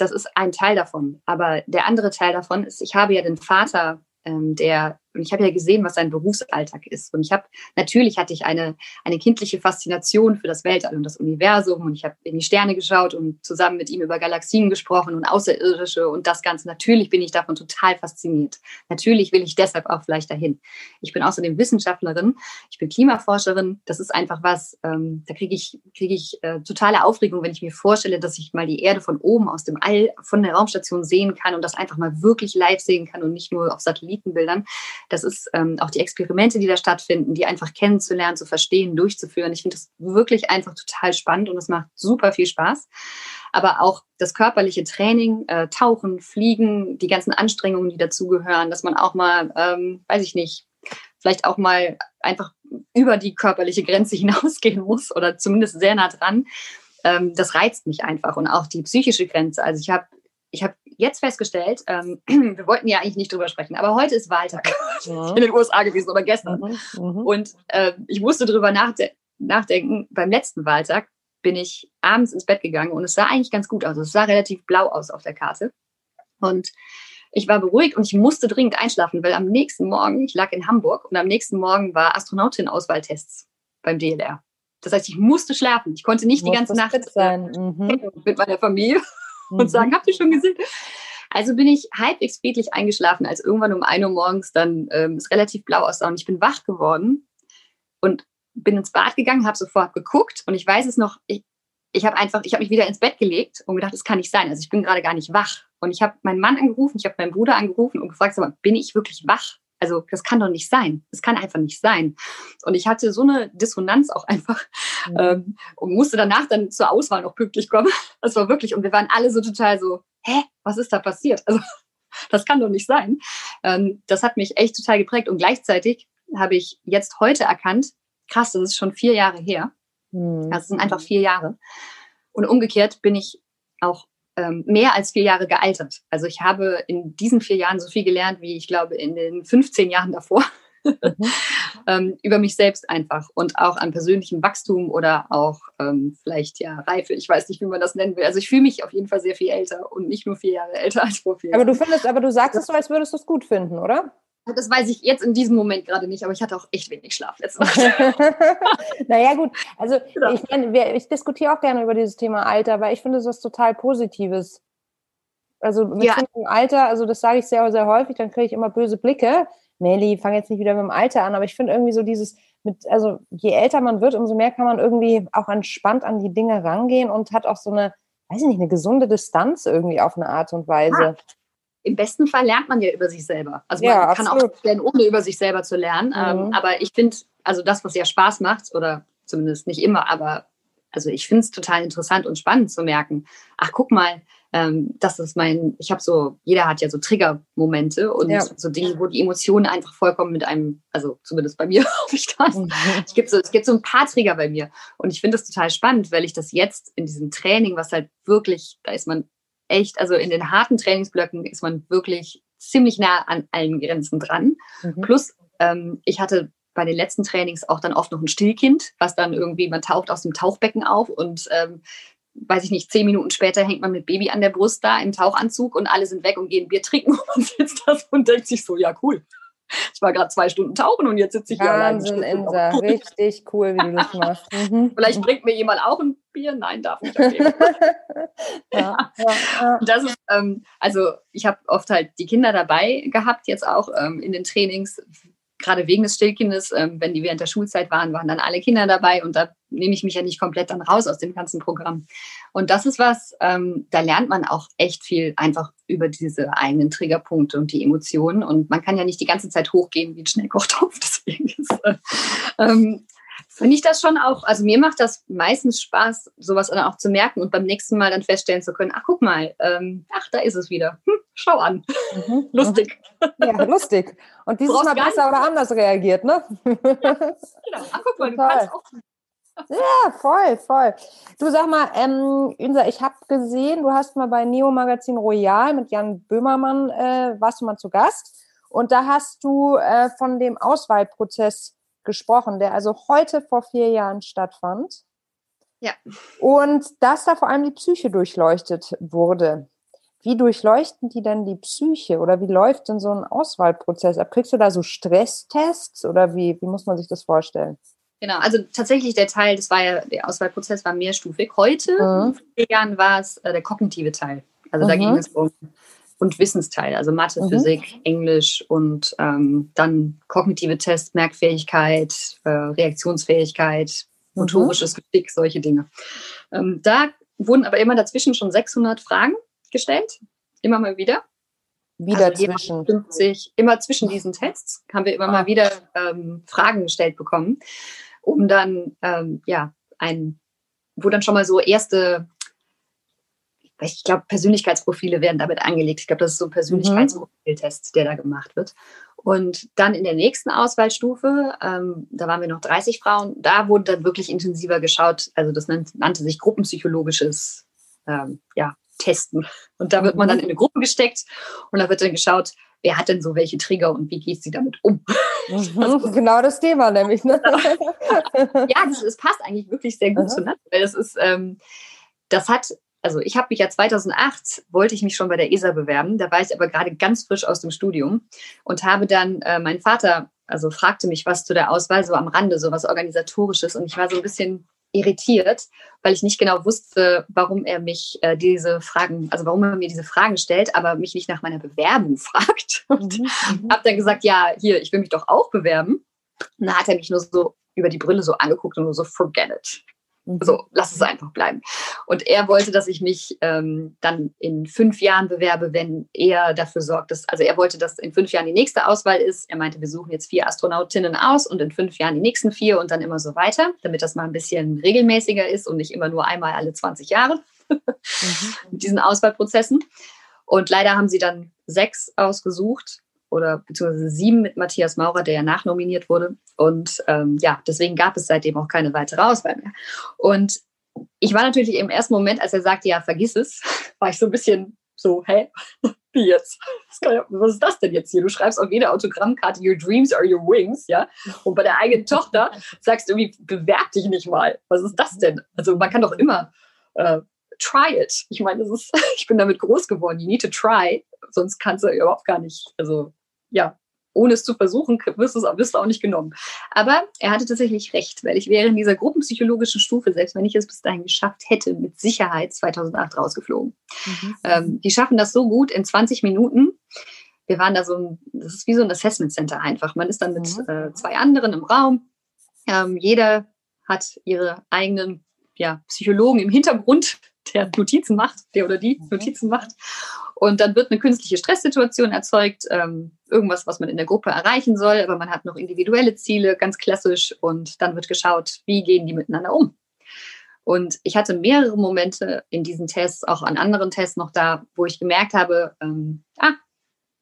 das ist ein Teil davon. Aber der andere Teil davon ist, ich habe ja den Vater, ähm, der und ich habe ja gesehen, was sein Berufsalltag ist. Und ich habe, natürlich hatte ich eine, eine kindliche Faszination für das Weltall und das Universum. Und ich habe in die Sterne geschaut und zusammen mit ihm über Galaxien gesprochen und Außerirdische und das Ganze. Natürlich bin ich davon total fasziniert. Natürlich will ich deshalb auch vielleicht dahin. Ich bin außerdem Wissenschaftlerin. Ich bin Klimaforscherin. Das ist einfach was, ähm, da kriege ich, kriege ich äh, totale Aufregung, wenn ich mir vorstelle, dass ich mal die Erde von oben aus dem All, von der Raumstation sehen kann und das einfach mal wirklich live sehen kann und nicht nur auf Satellitenbildern. Das ist ähm, auch die Experimente, die da stattfinden, die einfach kennenzulernen, zu verstehen, durchzuführen. Ich finde das wirklich einfach total spannend und es macht super viel Spaß. Aber auch das körperliche Training, äh, Tauchen, Fliegen, die ganzen Anstrengungen, die dazugehören, dass man auch mal, ähm, weiß ich nicht, vielleicht auch mal einfach über die körperliche Grenze hinausgehen muss oder zumindest sehr nah dran. Ähm, das reizt mich einfach und auch die psychische Grenze. Also ich habe ich habe jetzt festgestellt, ähm, wir wollten ja eigentlich nicht drüber sprechen, aber heute ist Wahltag ja. in den USA gewesen oder gestern. Mhm, mhm. Und äh, ich musste drüber nachde nachdenken. Beim letzten Wahltag bin ich abends ins Bett gegangen und es sah eigentlich ganz gut aus. Es sah relativ blau aus auf der Karte. Und ich war beruhigt und ich musste dringend einschlafen, weil am nächsten Morgen, ich lag in Hamburg und am nächsten Morgen war Astronautin-Auswahltests beim DLR. Das heißt, ich musste schlafen. Ich konnte nicht die ganze Nacht sein. Mhm. mit meiner Familie mhm. und sagen, habt ihr schon gesehen? Also bin ich halbwegs friedlich eingeschlafen, als irgendwann um 1 Uhr morgens dann ähm, es relativ blau aussah und ich bin wach geworden und bin ins Bad gegangen, habe sofort geguckt und ich weiß es noch, ich, ich habe einfach, ich habe mich wieder ins Bett gelegt und gedacht, das kann nicht sein. Also ich bin gerade gar nicht wach. Und ich habe meinen Mann angerufen, ich habe meinen Bruder angerufen und gefragt, sag mal, bin ich wirklich wach? Also das kann doch nicht sein. Das kann einfach nicht sein. Und ich hatte so eine Dissonanz auch einfach mhm. ähm, und musste danach dann zur Auswahl noch pünktlich kommen. Das war wirklich, und wir waren alle so total so, hä, was ist da passiert? Also das kann doch nicht sein. Ähm, das hat mich echt total geprägt. Und gleichzeitig habe ich jetzt heute erkannt, krass, das ist schon vier Jahre her. Mhm. Das sind einfach vier Jahre. Und umgekehrt bin ich auch ähm, mehr als vier Jahre gealtert. Also ich habe in diesen vier Jahren so viel gelernt, wie ich glaube in den 15 Jahren davor. Mhm. ähm, über mich selbst einfach und auch an persönlichem Wachstum oder auch ähm, vielleicht ja Reife. Ich weiß nicht, wie man das nennen will. Also ich fühle mich auf jeden Fall sehr viel älter und nicht nur vier Jahre älter als vor vier Jahren. Aber du findest, aber du sagst es so, als würdest du es gut finden, oder? Das weiß ich jetzt in diesem Moment gerade nicht, aber ich hatte auch echt wenig Schlaf letzte Nacht. naja, gut. Also genau. ich, meine, ich diskutiere auch gerne über dieses Thema Alter, weil ich finde, es ist total Positives. Also mit ja. dem Alter, also das sage ich sehr, sehr häufig, dann kriege ich immer böse Blicke. Nelly, fang jetzt nicht wieder mit dem Alter an, aber ich finde irgendwie so dieses, mit, also je älter man wird, umso mehr kann man irgendwie auch entspannt an die Dinge rangehen und hat auch so eine, weiß ich nicht, eine gesunde Distanz irgendwie auf eine Art und Weise. Ja im besten Fall lernt man ja über sich selber. Also man ja, kann absolut. auch lernen, ohne über sich selber zu lernen. Ähm, mhm. aber ich finde, also das, was ja Spaß macht, oder zumindest nicht immer, aber also ich finde es total interessant und spannend zu merken, ach guck mal, ähm, das ist mein, ich habe so, jeder hat ja so Triggermomente und ja. so Dinge, wo die Emotionen einfach vollkommen mit einem, also zumindest bei mir habe ich das. Mhm. Es, gibt so, es gibt so ein paar Trigger bei mir und ich finde das total spannend, weil ich das jetzt in diesem Training, was halt wirklich, da ist man echt, also in den harten Trainingsblöcken ist man wirklich ziemlich nah an allen Grenzen dran. Mhm. Plus, ähm, ich hatte bei den letzten Trainings auch dann oft noch ein Stillkind, was dann irgendwie, man taucht aus dem Tauchbecken auf und ähm, weiß ich nicht, zehn Minuten später hängt man mit Baby an der Brust da im Tauchanzug und alle sind weg und gehen Bier trinken und man sitzt da und denkt sich so, ja cool. Ich war gerade zwei Stunden tauchen und jetzt sitze ich hier Wahnsinn, allein. Insa, richtig cool, wie du das machst. Mhm. Vielleicht bringt mir jemand auch ein Bier. Nein, darf nicht. Okay. ja, ja, ja. Das ist, ähm, also ich habe oft halt die Kinder dabei gehabt, jetzt auch ähm, in den Trainings, gerade wegen des Stillkindes, ähm, wenn die während der Schulzeit waren, waren dann alle Kinder dabei und da nehme ich mich ja nicht komplett dann raus aus dem ganzen Programm. Und das ist was, ähm, da lernt man auch echt viel einfach über diese eigenen Triggerpunkte und die Emotionen. Und man kann ja nicht die ganze Zeit hochgehen wie ein Schnellkochtopf. Deswegen ist, äh, ähm, finde ich das schon auch, also mir macht das meistens Spaß, sowas dann auch zu merken und beim nächsten Mal dann feststellen zu können, ach guck mal, ähm, ach, da ist es wieder. Hm, schau an. Mhm, lustig. Ja, lustig. Und dieses Mal besser oder anders reagiert, ne? genau. Ach, guck mal, du kannst auch ja, voll, voll. Du sag mal, ähm, Insa, ich habe gesehen, du hast mal bei Neo Magazin Royal mit Jan Böhmermann, äh, warst du mal zu Gast. Und da hast du äh, von dem Auswahlprozess gesprochen, der also heute vor vier Jahren stattfand. Ja. Und dass da vor allem die Psyche durchleuchtet wurde. Wie durchleuchten die denn die Psyche oder wie läuft denn so ein Auswahlprozess ab? Kriegst du da so Stresstests oder wie, wie muss man sich das vorstellen? Genau, also tatsächlich der Teil, das war ja, der Auswahlprozess war mehrstufig. Heute, mhm. vor vier Jahren, war es äh, der kognitive Teil. Also mhm. da ging es um und Wissensteil, also Mathe, mhm. Physik, Englisch und ähm, dann kognitive Tests, Merkfähigkeit, äh, Reaktionsfähigkeit, mhm. motorisches Geschick, solche Dinge. Ähm, da wurden aber immer dazwischen schon 600 Fragen gestellt, immer mal wieder. Wieder also zwischen. 50, immer zwischen diesen Tests haben wir immer ah. mal wieder ähm, Fragen gestellt bekommen, um dann, ähm, ja, ein, wo dann schon mal so erste, ich glaube, Persönlichkeitsprofile werden damit angelegt. Ich glaube, das ist so ein Persönlichkeitsprofiltest, der da gemacht wird. Und dann in der nächsten Auswahlstufe, ähm, da waren wir noch 30 Frauen, da wurde dann wirklich intensiver geschaut. Also das nannte, sich gruppenpsychologisches ähm, ja, testen. Und da wird man dann in eine Gruppe gesteckt und da wird dann geschaut, wer hat denn so welche Trigger und wie geht sie damit um? Mhm, genau das Thema nämlich. Ne? ja, das, das, passt eigentlich wirklich sehr gut Aha. zu Natt, weil das ist, ähm, das hat, also ich habe mich ja 2008, wollte ich mich schon bei der ESA bewerben, da war ich aber gerade ganz frisch aus dem Studium und habe dann, äh, mein Vater, also fragte mich was zu der Auswahl, so am Rande, so was Organisatorisches und ich war so ein bisschen irritiert, weil ich nicht genau wusste, warum er mich äh, diese Fragen, also warum er mir diese Fragen stellt, aber mich nicht nach meiner Bewerbung fragt. Und mhm, mhm. habe dann gesagt, ja, hier, ich will mich doch auch bewerben. Und dann hat er mich nur so über die Brille so angeguckt und nur so, forget it. Mhm. So, lass es einfach bleiben. Und er wollte, dass ich mich ähm, dann in fünf Jahren bewerbe, wenn er dafür sorgt, dass, also er wollte, dass in fünf Jahren die nächste Auswahl ist. Er meinte, wir suchen jetzt vier Astronautinnen aus und in fünf Jahren die nächsten vier und dann immer so weiter, damit das mal ein bisschen regelmäßiger ist und nicht immer nur einmal alle 20 Jahre mhm. mit diesen Auswahlprozessen. Und leider haben sie dann sechs ausgesucht oder beziehungsweise sieben mit Matthias Maurer, der ja nachnominiert wurde. Und ähm, ja, deswegen gab es seitdem auch keine weitere Auswahl mehr. Und ich war natürlich im ersten Moment, als er sagte, ja, vergiss es, war ich so ein bisschen so, hä? Wie jetzt? Was ist das denn jetzt hier? Du schreibst auf jeder Autogrammkarte, your dreams are your wings, ja? Und bei der eigenen Tochter sagst du irgendwie, bewerb dich nicht mal. Was ist das denn? Also man kann doch immer äh, try it. Ich meine, ist, ich bin damit groß geworden. You need to try, sonst kannst du überhaupt gar nicht, also ja, ohne es zu versuchen, wirst du, wirst du auch nicht genommen. Aber er hatte tatsächlich recht, weil ich wäre in dieser gruppenpsychologischen Stufe, selbst wenn ich es bis dahin geschafft hätte, mit Sicherheit 2008 rausgeflogen. Mhm. Ähm, die schaffen das so gut in 20 Minuten. Wir waren da so, ein, das ist wie so ein Assessment Center einfach. Man ist dann mit mhm. äh, zwei anderen im Raum. Ähm, jeder hat ihre eigenen ja, Psychologen im Hintergrund, der Notizen macht, der oder die mhm. Notizen macht. Und dann wird eine künstliche Stresssituation erzeugt, ähm, irgendwas, was man in der Gruppe erreichen soll, aber man hat noch individuelle Ziele, ganz klassisch. Und dann wird geschaut, wie gehen die miteinander um. Und ich hatte mehrere Momente in diesen Tests, auch an anderen Tests noch da, wo ich gemerkt habe, ähm, ah,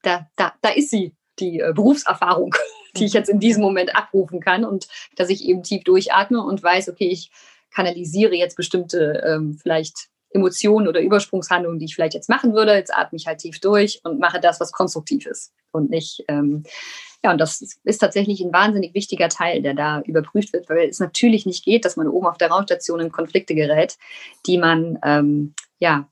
da, da, da ist sie, die äh, Berufserfahrung, die ich jetzt in diesem Moment abrufen kann und dass ich eben tief durchatme und weiß, okay, ich kanalisiere jetzt bestimmte ähm, vielleicht Emotionen oder Übersprungshandlungen, die ich vielleicht jetzt machen würde. Jetzt atme ich halt tief durch und mache das, was konstruktiv ist und nicht. Ähm, ja, und das ist tatsächlich ein wahnsinnig wichtiger Teil, der da überprüft wird, weil es natürlich nicht geht, dass man oben auf der Raumstation in Konflikte gerät, die man ähm, ja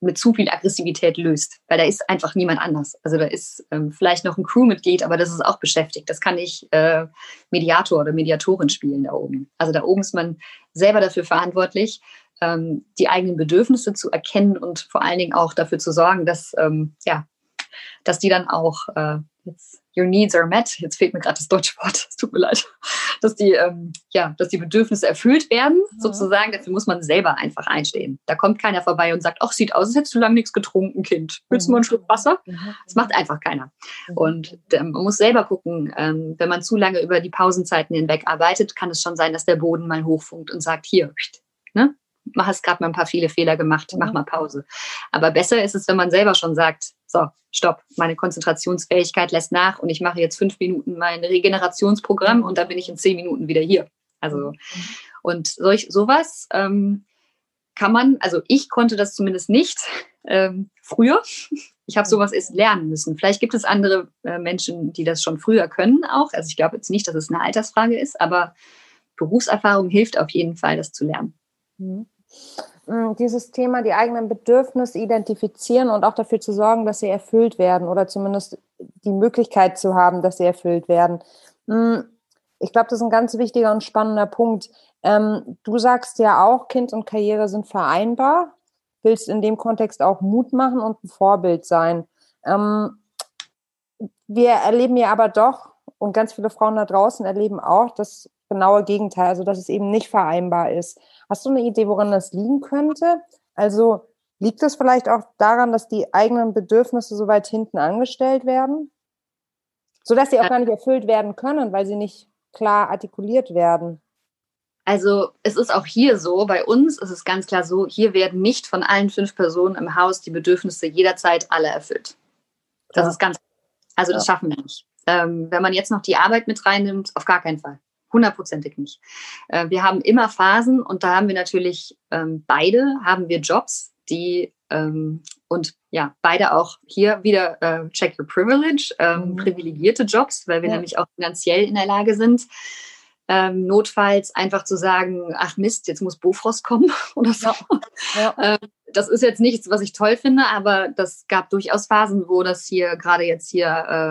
mit zu viel Aggressivität löst, weil da ist einfach niemand anders. Also da ist ähm, vielleicht noch ein Crewmitglied, aber das ist auch beschäftigt. Das kann nicht äh, Mediator oder Mediatorin spielen da oben. Also da oben ist man selber dafür verantwortlich, ähm, die eigenen Bedürfnisse zu erkennen und vor allen Dingen auch dafür zu sorgen, dass, ähm, ja, dass die dann auch, äh, jetzt, your needs are met, jetzt fehlt mir gerade das deutsche Wort, es tut mir leid, dass die, ähm, ja, dass die Bedürfnisse erfüllt werden, mhm. sozusagen. Dafür muss man selber einfach einstehen. Da kommt keiner vorbei und sagt, ach, sieht aus, als hättest du lange nichts getrunken, Kind. Willst du mal einen Schluck Wasser? Mhm. Das macht einfach keiner. Mhm. Und äh, man muss selber gucken, ähm, wenn man zu lange über die Pausenzeiten hinweg arbeitet, kann es schon sein, dass der Boden mal hochfunkt und sagt, hier, ne? Mach es gerade mal ein paar viele Fehler gemacht, mach mhm. mal Pause. Aber besser ist es, wenn man selber schon sagt, so, stopp, meine Konzentrationsfähigkeit lässt nach und ich mache jetzt fünf Minuten mein Regenerationsprogramm und dann bin ich in zehn Minuten wieder hier. Also, mhm. und solch, sowas ähm, kann man, also ich konnte das zumindest nicht ähm, früher. Ich habe sowas erst lernen müssen. Vielleicht gibt es andere äh, Menschen, die das schon früher können auch. Also ich glaube jetzt nicht, dass es eine Altersfrage ist, aber Berufserfahrung hilft auf jeden Fall, das zu lernen. Mhm. Mm, dieses Thema, die eigenen Bedürfnisse identifizieren und auch dafür zu sorgen, dass sie erfüllt werden oder zumindest die Möglichkeit zu haben, dass sie erfüllt werden. Mm, ich glaube, das ist ein ganz wichtiger und spannender Punkt. Ähm, du sagst ja auch, Kind und Karriere sind vereinbar, willst in dem Kontext auch Mut machen und ein Vorbild sein. Ähm, wir erleben ja aber doch, und ganz viele Frauen da draußen erleben auch das genaue Gegenteil, also dass es eben nicht vereinbar ist. Hast du eine Idee, woran das liegen könnte? Also liegt es vielleicht auch daran, dass die eigenen Bedürfnisse so weit hinten angestellt werden? Sodass sie auch gar nicht erfüllt werden können, weil sie nicht klar artikuliert werden. Also es ist auch hier so, bei uns ist es ganz klar so, hier werden nicht von allen fünf Personen im Haus die Bedürfnisse jederzeit alle erfüllt. Das ja. ist ganz, also das ja. schaffen wir nicht. Ähm, wenn man jetzt noch die Arbeit mit reinnimmt, auf gar keinen Fall hundertprozentig nicht. Äh, wir haben immer Phasen und da haben wir natürlich ähm, beide, haben wir Jobs, die ähm, und ja, beide auch hier wieder äh, check your privilege, ähm, mhm. privilegierte Jobs, weil wir ja. nämlich auch finanziell in der Lage sind, ähm, notfalls einfach zu sagen, ach Mist, jetzt muss Bofrost kommen oder so. Ja. Ja. Ähm, das ist jetzt nichts, was ich toll finde, aber das gab durchaus Phasen, wo das hier, gerade jetzt hier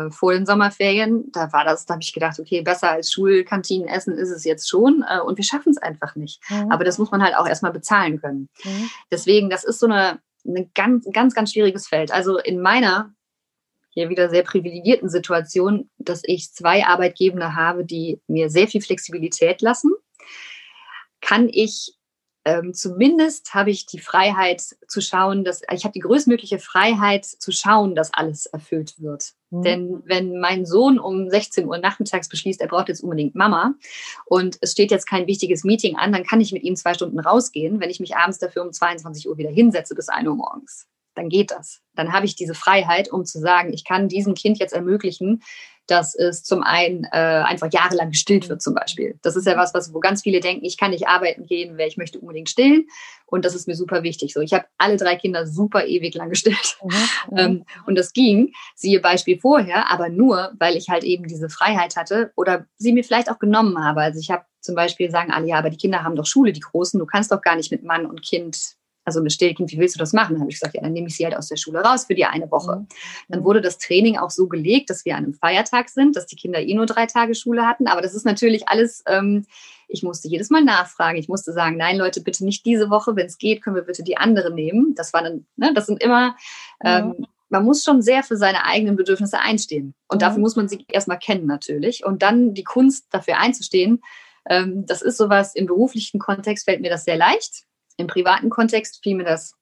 äh, vor den Sommerferien, da war das, da habe ich gedacht, okay, besser als Schulkantinen essen ist es jetzt schon äh, und wir schaffen es einfach nicht. Mhm. Aber das muss man halt auch erstmal bezahlen können. Mhm. Deswegen, das ist so eine, eine ganz, ganz, ganz schwieriges Feld. Also in meiner hier wieder sehr privilegierten Situation, dass ich zwei Arbeitgeber habe, die mir sehr viel Flexibilität lassen, kann ich ähm, zumindest habe ich die Freiheit zu schauen, dass ich habe die größtmögliche Freiheit zu schauen, dass alles erfüllt wird. Mhm. Denn wenn mein Sohn um 16 Uhr nachmittags beschließt, er braucht jetzt unbedingt Mama und es steht jetzt kein wichtiges Meeting an, dann kann ich mit ihm zwei Stunden rausgehen, wenn ich mich abends dafür um 22 Uhr wieder hinsetze bis 1 Uhr morgens dann geht das. Dann habe ich diese Freiheit, um zu sagen, ich kann diesem Kind jetzt ermöglichen, dass es zum einen äh, einfach jahrelang gestillt wird zum Beispiel. Das ist ja was, was wo ganz viele denken, ich kann nicht arbeiten gehen, wer ich möchte unbedingt stillen. Und das ist mir super wichtig. So, ich habe alle drei Kinder super ewig lang gestillt. Mhm, mhm. ähm, und das ging, siehe Beispiel vorher, aber nur, weil ich halt eben diese Freiheit hatte oder sie mir vielleicht auch genommen habe. Also ich habe zum Beispiel sagen alle, ja, aber die Kinder haben doch Schule, die Großen, du kannst doch gar nicht mit Mann und Kind also mit Stillkind, wie willst du das machen? Dann habe ich gesagt, ja, dann nehme ich sie halt aus der Schule raus für die eine Woche. Mhm. Dann wurde das Training auch so gelegt, dass wir an einem Feiertag sind, dass die Kinder eh nur drei Tage Schule hatten. Aber das ist natürlich alles, ähm, ich musste jedes Mal nachfragen. Ich musste sagen, nein, Leute, bitte nicht diese Woche. Wenn es geht, können wir bitte die andere nehmen. Das war dann, ne, das sind immer, ähm, mhm. man muss schon sehr für seine eigenen Bedürfnisse einstehen. Und mhm. dafür muss man sie erstmal kennen natürlich. Und dann die Kunst dafür einzustehen, ähm, das ist sowas, im beruflichen Kontext fällt mir das sehr leicht im privaten Kontext fiel mir das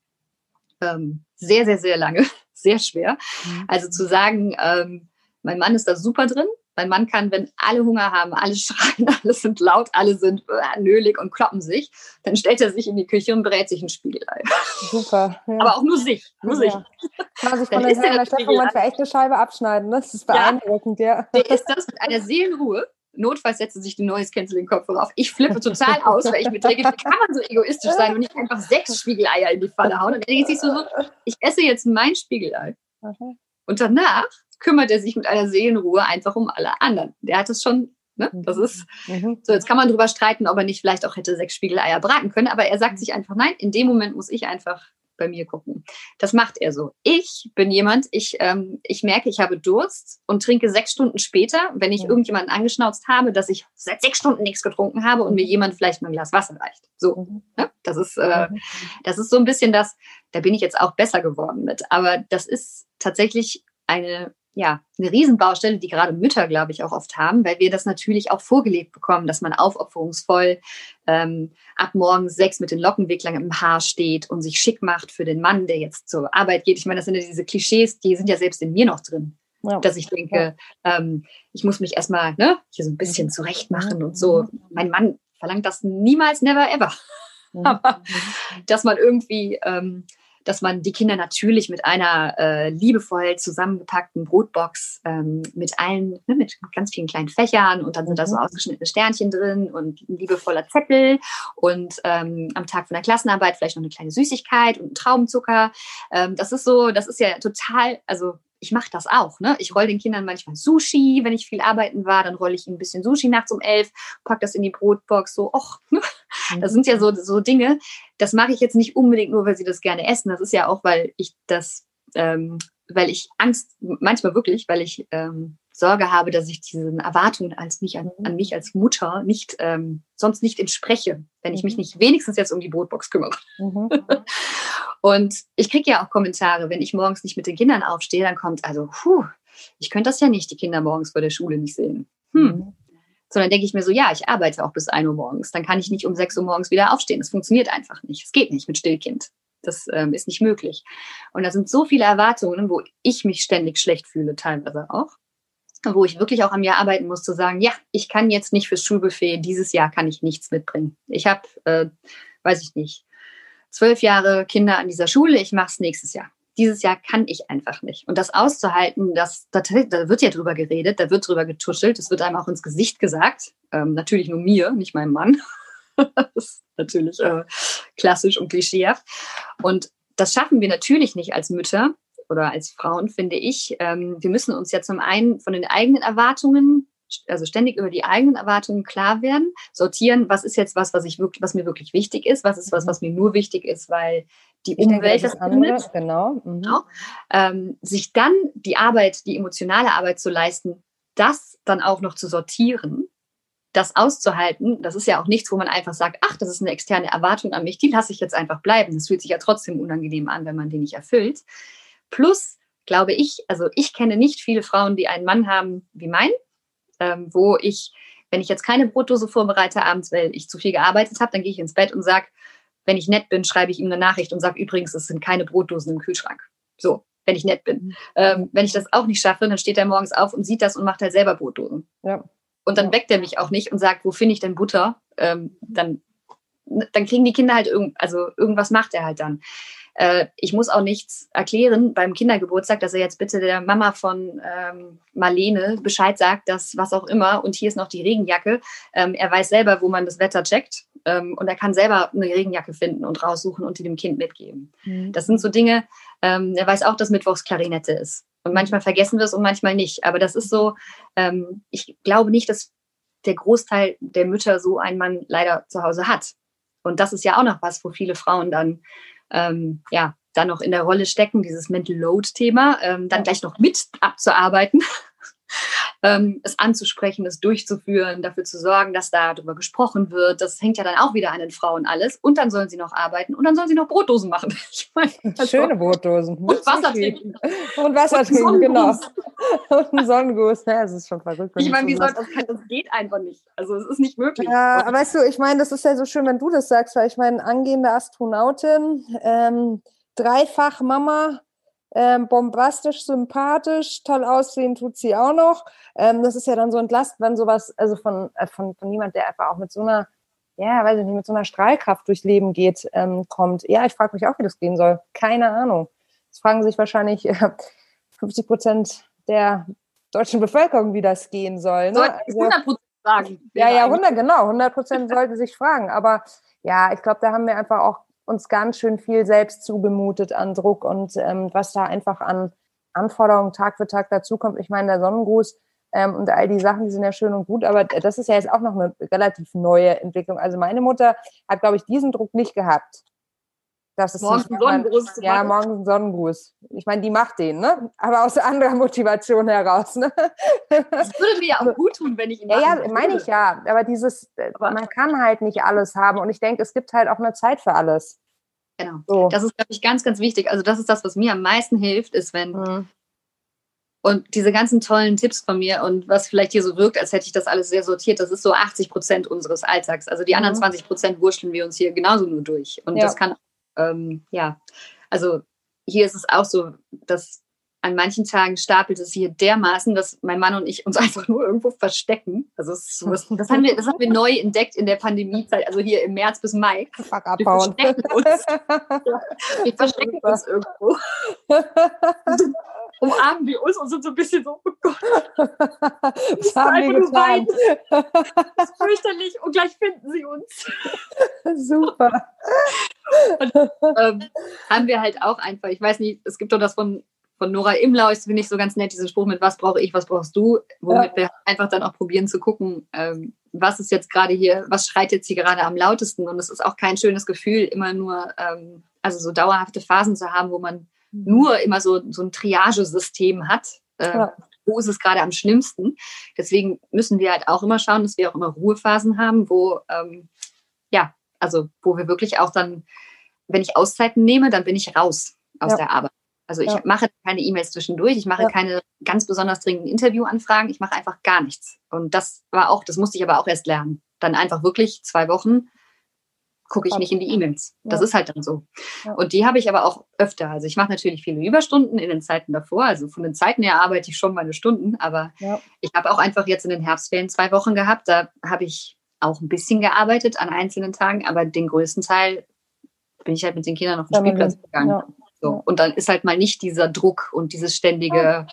ähm, sehr, sehr, sehr lange, sehr schwer. Mhm. Also zu sagen, ähm, mein Mann ist da super drin. Mein Mann kann, wenn alle Hunger haben, alle schreien, alle sind laut, alle sind äh, nölig und kloppen sich, dann stellt er sich in die Küche und brät sich ein Spiegelei. Super. Ja. Aber auch nur sich, nur ja. sich. Kann sich von der Herrn Stefan manchmal echt eine Scheibe abschneiden. Ne? Das ist beeindruckend, ja. ja. Der ist das mit einer Seelenruhe notfalls setze sich die Noise Canceling Kopfhörer auf. Ich flippe total aus, weil ich mir denke, wie kann man so egoistisch sein und nicht einfach sechs Spiegeleier in die Pfanne hauen? Und dann denke ich so, ich esse jetzt mein Spiegelei. Und danach kümmert er sich mit einer Seelenruhe einfach um alle anderen. Der hat es schon, ne? Das ist, mhm. so jetzt kann man drüber streiten, ob er nicht vielleicht auch hätte sechs Spiegeleier braten können, aber er sagt sich einfach, nein, in dem Moment muss ich einfach bei mir gucken. Das macht er so. Ich bin jemand, ich, ähm, ich merke, ich habe Durst und trinke sechs Stunden später, wenn ich mhm. irgendjemanden angeschnauzt habe, dass ich seit sechs Stunden nichts getrunken habe und mir mhm. jemand vielleicht mal ein Glas Wasser reicht. So, mhm. ja, das ist, äh, das ist so ein bisschen das, da bin ich jetzt auch besser geworden mit. Aber das ist tatsächlich eine ja, eine Riesenbaustelle, die gerade Mütter, glaube ich, auch oft haben, weil wir das natürlich auch vorgelebt bekommen, dass man aufopferungsvoll ähm, ab morgens sechs mit den Lockenwicklern im Haar steht und sich schick macht für den Mann, der jetzt zur Arbeit geht. Ich meine, das sind ja diese Klischees, die sind ja selbst in mir noch drin. Ja. Dass ich denke, ja. ähm, ich muss mich erstmal ne, hier so ein bisschen zurecht machen und so. Mhm. Mein Mann verlangt das niemals, never, ever. Mhm. Aber dass man irgendwie ähm, dass man die Kinder natürlich mit einer äh, liebevoll zusammengepackten Brotbox ähm, mit allen, ne, mit ganz vielen kleinen Fächern und dann sind da so mhm. ausgeschnittene Sternchen drin und ein liebevoller Zettel und ähm, am Tag von der Klassenarbeit vielleicht noch eine kleine Süßigkeit und ein Traubenzucker. Ähm, das ist so, das ist ja total, also ich mache das auch. Ne? Ich roll den Kindern manchmal Sushi, wenn ich viel arbeiten war, dann rolle ich ihnen ein bisschen Sushi nachts um elf, pack das in die Brotbox, so, och, ne? das sind ja so, so Dinge, das mache ich jetzt nicht unbedingt nur, weil sie das gerne essen. Das ist ja auch, weil ich das, ähm, weil ich Angst, manchmal wirklich, weil ich ähm, Sorge habe, dass ich diesen Erwartungen als mich an, an mich als Mutter nicht ähm, sonst nicht entspreche, wenn ich mich mhm. nicht wenigstens jetzt um die Brotbox kümmere. Mhm. Und ich kriege ja auch Kommentare, wenn ich morgens nicht mit den Kindern aufstehe, dann kommt also, puh, ich könnte das ja nicht, die Kinder morgens vor der Schule nicht sehen. Hm. Mhm. Sondern denke ich mir so, ja, ich arbeite auch bis 1 Uhr morgens. Dann kann ich nicht um 6 Uhr morgens wieder aufstehen. Das funktioniert einfach nicht. Es geht nicht mit Stillkind. Das ähm, ist nicht möglich. Und da sind so viele Erwartungen, wo ich mich ständig schlecht fühle, teilweise auch wo ich wirklich auch am Jahr arbeiten muss, zu sagen, ja, ich kann jetzt nicht fürs Schulbuffet, dieses Jahr kann ich nichts mitbringen. Ich habe, äh, weiß ich nicht, zwölf Jahre Kinder an dieser Schule, ich mache es nächstes Jahr. Dieses Jahr kann ich einfach nicht. Und das auszuhalten, das, da, da wird ja drüber geredet, da wird drüber getuschelt, es wird einem auch ins Gesicht gesagt. Ähm, natürlich nur mir, nicht meinem Mann. das ist natürlich äh, klassisch und klischeehaft. Und das schaffen wir natürlich nicht als Mütter oder als Frauen, finde ich. Ähm, wir müssen uns ja zum einen von den eigenen Erwartungen also ständig über die eigenen Erwartungen klar werden, sortieren, was ist jetzt was, was ich wirklich, was mir wirklich wichtig ist, was ist was, was mir nur wichtig ist, weil die ich Umwelt das findet. Genau. Mhm. genau. Ähm, sich dann die Arbeit, die emotionale Arbeit zu leisten, das dann auch noch zu sortieren, das auszuhalten, das ist ja auch nichts, wo man einfach sagt, ach, das ist eine externe Erwartung an mich, die lasse ich jetzt einfach bleiben. Das fühlt sich ja trotzdem unangenehm an, wenn man die nicht erfüllt. Plus, glaube ich, also ich kenne nicht viele Frauen, die einen Mann haben wie mein, ähm, wo ich, wenn ich jetzt keine Brotdose vorbereite abends, weil ich zu viel gearbeitet habe, dann gehe ich ins Bett und sage, wenn ich nett bin, schreibe ich ihm eine Nachricht und sage übrigens, es sind keine Brotdosen im Kühlschrank. So, wenn ich nett bin. Mhm. Ähm, wenn ich das auch nicht schaffe, dann steht er morgens auf und sieht das und macht halt selber Brotdosen. Ja. Und dann weckt er mich auch nicht und sagt, wo finde ich denn Butter? Ähm, dann, dann kriegen die Kinder halt irgend, also irgendwas macht er halt dann. Äh, ich muss auch nichts erklären beim Kindergeburtstag, dass er jetzt bitte der Mama von ähm, Marlene Bescheid sagt, dass was auch immer und hier ist noch die Regenjacke. Ähm, er weiß selber, wo man das Wetter checkt ähm, und er kann selber eine Regenjacke finden und raussuchen und die dem Kind mitgeben. Mhm. Das sind so Dinge, ähm, er weiß auch, dass Mittwochs Klarinette ist. Und manchmal vergessen wir es und manchmal nicht. Aber das ist so, ähm, ich glaube nicht, dass der Großteil der Mütter so einen Mann leider zu Hause hat. Und das ist ja auch noch was, wo viele Frauen dann ähm, ja, dann noch in der Rolle stecken, dieses Mental Load-Thema, ähm, dann gleich noch mit abzuarbeiten ähm, es anzusprechen, es durchzuführen, dafür zu sorgen, dass darüber gesprochen wird. Das hängt ja dann auch wieder an den Frauen alles. Und dann sollen sie noch arbeiten und dann sollen sie noch Brotdosen machen. Ich mein, Schöne Brotdosen. Und Wasser trinken. Und Wasser trinken, genau. Und ein Sonnenguss. Ja, es ist schon verrückt. Ich meine, wie soll das, das geht einfach nicht. Also es ist nicht möglich. Ja, aber weißt du, ich meine, das ist ja so schön, wenn du das sagst, weil ich meine, angehende Astronautin, ähm, dreifach Mama, ähm, bombastisch, sympathisch, toll aussehen tut sie auch noch. Ähm, das ist ja dann so entlastend, wenn sowas, also von, äh, von, von jemand, der einfach auch mit so einer, ja, weiß ich nicht, mit so einer Strahlkraft durchs Leben geht, ähm, kommt. Ja, ich frage mich auch, wie das gehen soll. Keine Ahnung. Das fragen sich wahrscheinlich äh, 50 Prozent der deutschen Bevölkerung, wie das gehen soll. Ne? Also, 100 Prozent sagen. Ja, ja, 100, genau. 100 Prozent sollten sich fragen. Aber ja, ich glaube, da haben wir einfach auch uns ganz schön viel selbst zugemutet an Druck und ähm, was da einfach an Anforderungen Tag für Tag dazukommt. Ich meine, der Sonnengruß ähm, und all die Sachen, die sind ja schön und gut, aber das ist ja jetzt auch noch eine relativ neue Entwicklung. Also meine Mutter hat, glaube ich, diesen Druck nicht gehabt. Das ist morgens ein Sonnengruß. Mein, ja, morgens ein Sonnengruß. Ich meine, die macht den, ne? Aber aus anderer Motivation heraus, ne? Das würde mir ja auch gut tun, wenn ich ihn Ja, ja, meine ich ja. Aber dieses, äh, aber man kann halt nicht alles haben. Und ich denke, es gibt halt auch eine Zeit für alles. Genau. So. Das ist, glaube ich, ganz, ganz wichtig. Also, das ist das, was mir am meisten hilft, ist, wenn. Mhm. Und diese ganzen tollen Tipps von mir und was vielleicht hier so wirkt, als hätte ich das alles sehr sortiert, das ist so 80 Prozent unseres Alltags. Also die anderen 20 mhm. Prozent wurschteln wir uns hier genauso nur durch. Und ja. das kann ähm, ja, also hier ist es auch so, dass an manchen Tagen stapelt es hier dermaßen, dass mein Mann und ich uns einfach nur irgendwo verstecken. Also so, das, das, haben wir, das haben wir neu entdeckt in der Pandemiezeit, also hier im März bis Mai. Fuck abbauen. Wir verstecken uns, wir verstecken uns irgendwo. umarmen wir uns und sind so ein bisschen so, oh Gott. Was haben wir getan? Das ist fürchterlich und gleich finden sie uns. Super. Und, ähm, haben wir halt auch einfach, ich weiß nicht, es gibt doch das von, von Nora Imlau, ist finde ich so ganz nett, diesen Spruch mit was brauche ich, was brauchst du, womit ja. wir einfach dann auch probieren zu gucken, ähm, was ist jetzt gerade hier, was schreit jetzt hier gerade am lautesten und es ist auch kein schönes Gefühl, immer nur, ähm, also so dauerhafte Phasen zu haben, wo man Mhm. nur immer so, so ein Triagesystem hat. Äh, ja. Wo ist es gerade am schlimmsten? Deswegen müssen wir halt auch immer schauen, dass wir auch immer Ruhephasen haben, wo, ähm, also wo wir wirklich auch dann, wenn ich Auszeiten nehme, dann bin ich raus aus ja. der Arbeit. Also ich ja. mache keine E-Mails zwischendurch, ich mache ja. keine ganz besonders dringenden Interviewanfragen, ich mache einfach gar nichts. Und das war auch, das musste ich aber auch erst lernen. Dann einfach wirklich zwei Wochen gucke ich nicht in die E-Mails. Das ist halt dann so. Und die habe ich aber auch öfter. Also ich mache natürlich viele Überstunden in den Zeiten davor. Also von den Zeiten her arbeite ich schon meine Stunden, aber ich habe auch einfach jetzt in den Herbstferien zwei Wochen gehabt. Da habe ich auch ein bisschen gearbeitet an einzelnen Tagen, aber den größten Teil bin ich halt mit den Kindern auf den Spielplatz gegangen. So. Und dann ist halt mal nicht dieser Druck und dieses ständige.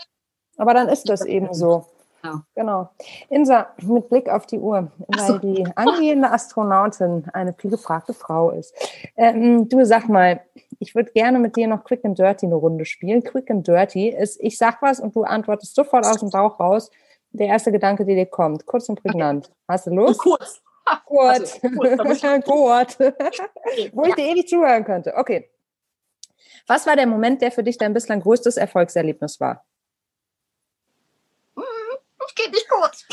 Aber dann ist das eben so. Genau. genau. Insa, mit Blick auf die Uhr, weil so. die angehende Astronautin eine viel gefragte Frau ist. Ähm, du sag mal, Ich würde gerne mit dir noch Quick and Dirty eine Runde spielen. Quick and Dirty ist, ich sag was und du antwortest sofort aus dem Bauch raus. Der erste Gedanke, der dir kommt. Kurz und prägnant. Hast du Lust? Kurz. Kurz. Also, kurz. kurz. Wo ich dir ewig zuhören könnte. Okay. Was war der Moment, der für dich dein bislang größtes Erfolgserlebnis war? Ich geht nicht kurz.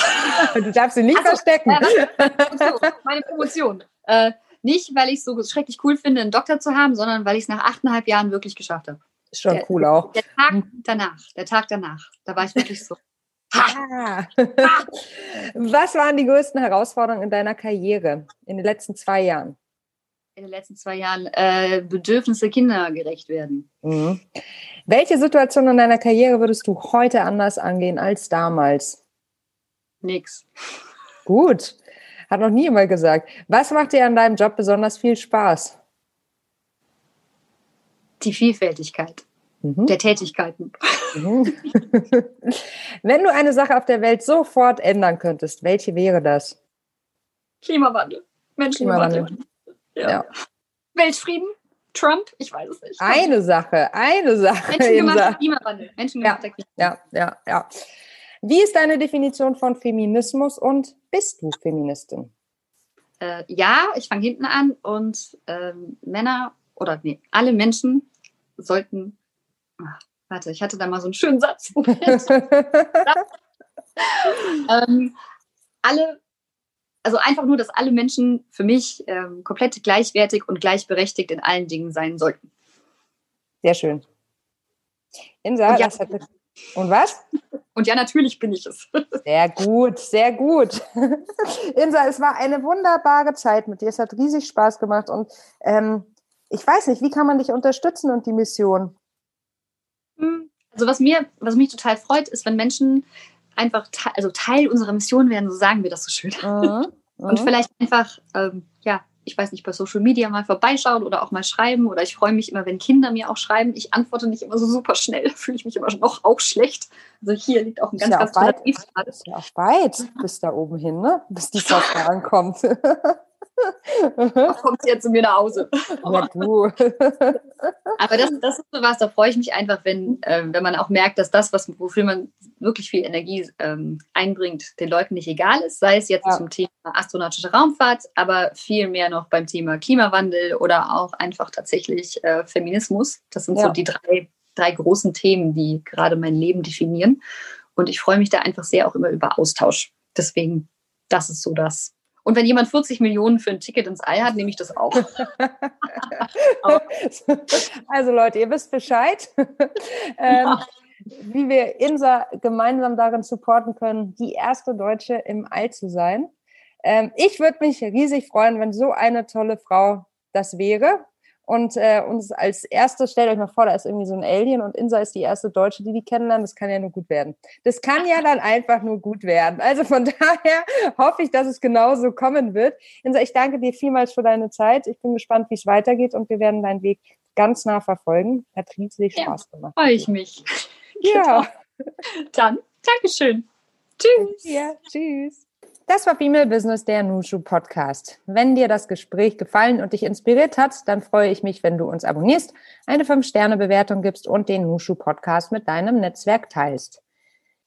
Du darfst sie nicht also, verstecken. Äh, meine Promotion. Äh, nicht, weil ich es so schrecklich cool finde, einen Doktor zu haben, sondern weil ich es nach achteinhalb Jahren wirklich geschafft habe. Ist schon der, cool auch. Der Tag danach, der Tag danach, da war ich wirklich so. Ha! Was waren die größten Herausforderungen in deiner Karriere in den letzten zwei Jahren? In den letzten zwei Jahren äh, Bedürfnisse Kinder gerecht werden. Mhm. Welche Situation in deiner Karriere würdest du heute anders angehen als damals? Nix. Gut. Hat noch nie jemand gesagt. Was macht dir an deinem Job besonders viel Spaß? Die Vielfältigkeit mhm. der Tätigkeiten. Mhm. Wenn du eine Sache auf der Welt sofort ändern könntest, welche wäre das? Klimawandel. Menschenwandel. Ja. ja. Weltfrieden? Trump? Ich weiß es nicht. Eine Sache, eine Sache. Menschengemachter Klimawandel. Menschengemachter ja, Klimawandel. Ja, ja, ja. Wie ist deine Definition von Feminismus und bist du Feministin? Äh, ja, ich fange hinten an und ähm, Männer oder nee, alle Menschen sollten. Ach, warte, ich hatte da mal so einen schönen Satz. ähm, alle, also einfach nur, dass alle Menschen für mich ähm, komplett gleichwertig und gleichberechtigt in allen Dingen sein sollten. Sehr schön. Insa, ja, das hat und was? Und ja, natürlich bin ich es. Sehr gut, sehr gut. Insa, es war eine wunderbare Zeit mit dir. Es hat riesig Spaß gemacht. Und ähm, ich weiß nicht, wie kann man dich unterstützen und die Mission? Also was mir, was mich total freut, ist, wenn Menschen einfach te also Teil unserer Mission werden, so sagen wir das so schön. Mhm. Und mhm. vielleicht einfach ähm, ja, ich weiß nicht, bei Social Media mal vorbeischauen oder auch mal schreiben. Oder ich freue mich immer, wenn Kinder mir auch schreiben. Ich antworte nicht immer so super schnell. Da fühle ich mich immer noch auch schlecht. Also hier liegt auch ein ganz, ja ganz toller Briefgrad. Ist ja auch weit bis da oben hin, ne? bis die Post ankommt. Kommt sie jetzt zu mir nach Hause. Du. Aber das, das ist so was, da freue ich mich einfach, wenn, äh, wenn man auch merkt, dass das, was, wofür man wirklich viel Energie ähm, einbringt, den Leuten nicht egal ist, sei es jetzt ja. zum Thema astronautische Raumfahrt, aber viel mehr noch beim Thema Klimawandel oder auch einfach tatsächlich äh, Feminismus. Das sind ja. so die drei, drei großen Themen, die gerade mein Leben definieren. Und ich freue mich da einfach sehr auch immer über Austausch. Deswegen, das ist so das, und wenn jemand 40 Millionen für ein Ticket ins Ei hat, nehme ich das auch. also Leute, ihr wisst Bescheid, ähm, wie wir INSA gemeinsam darin supporten können, die erste Deutsche im All zu sein. Ähm, ich würde mich riesig freuen, wenn so eine tolle Frau das wäre und äh, uns als erstes, stellt euch mal vor, da ist irgendwie so ein Alien und Insa ist die erste Deutsche, die die kennenlernen. Das kann ja nur gut werden. Das kann ja dann einfach nur gut werden. Also von daher hoffe ich, dass es genauso kommen wird. Insa, ich danke dir vielmals für deine Zeit. Ich bin gespannt, wie es weitergeht und wir werden deinen Weg ganz nah verfolgen. Hat riesig Spaß ja, gemacht. Freue ich mich. Ja. Dann, Dankeschön. Tschüss. Ja, tschüss. Das war Female Business, der Nushu Podcast. Wenn dir das Gespräch gefallen und dich inspiriert hat, dann freue ich mich, wenn du uns abonnierst, eine 5-Sterne-Bewertung gibst und den Nushu Podcast mit deinem Netzwerk teilst.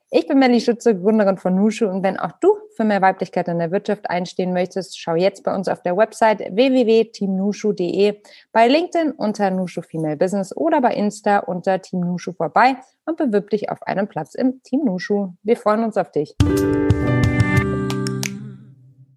Ich bin Melly Schütze, Gründerin von Nushu und wenn auch du für mehr Weiblichkeit in der Wirtschaft einstehen möchtest, schau jetzt bei uns auf der Website www.teamnushu.de, bei LinkedIn unter Nushu Female Business oder bei Insta unter Team Nushu vorbei und bewirb dich auf einen Platz im Team Nushu. Wir freuen uns auf dich.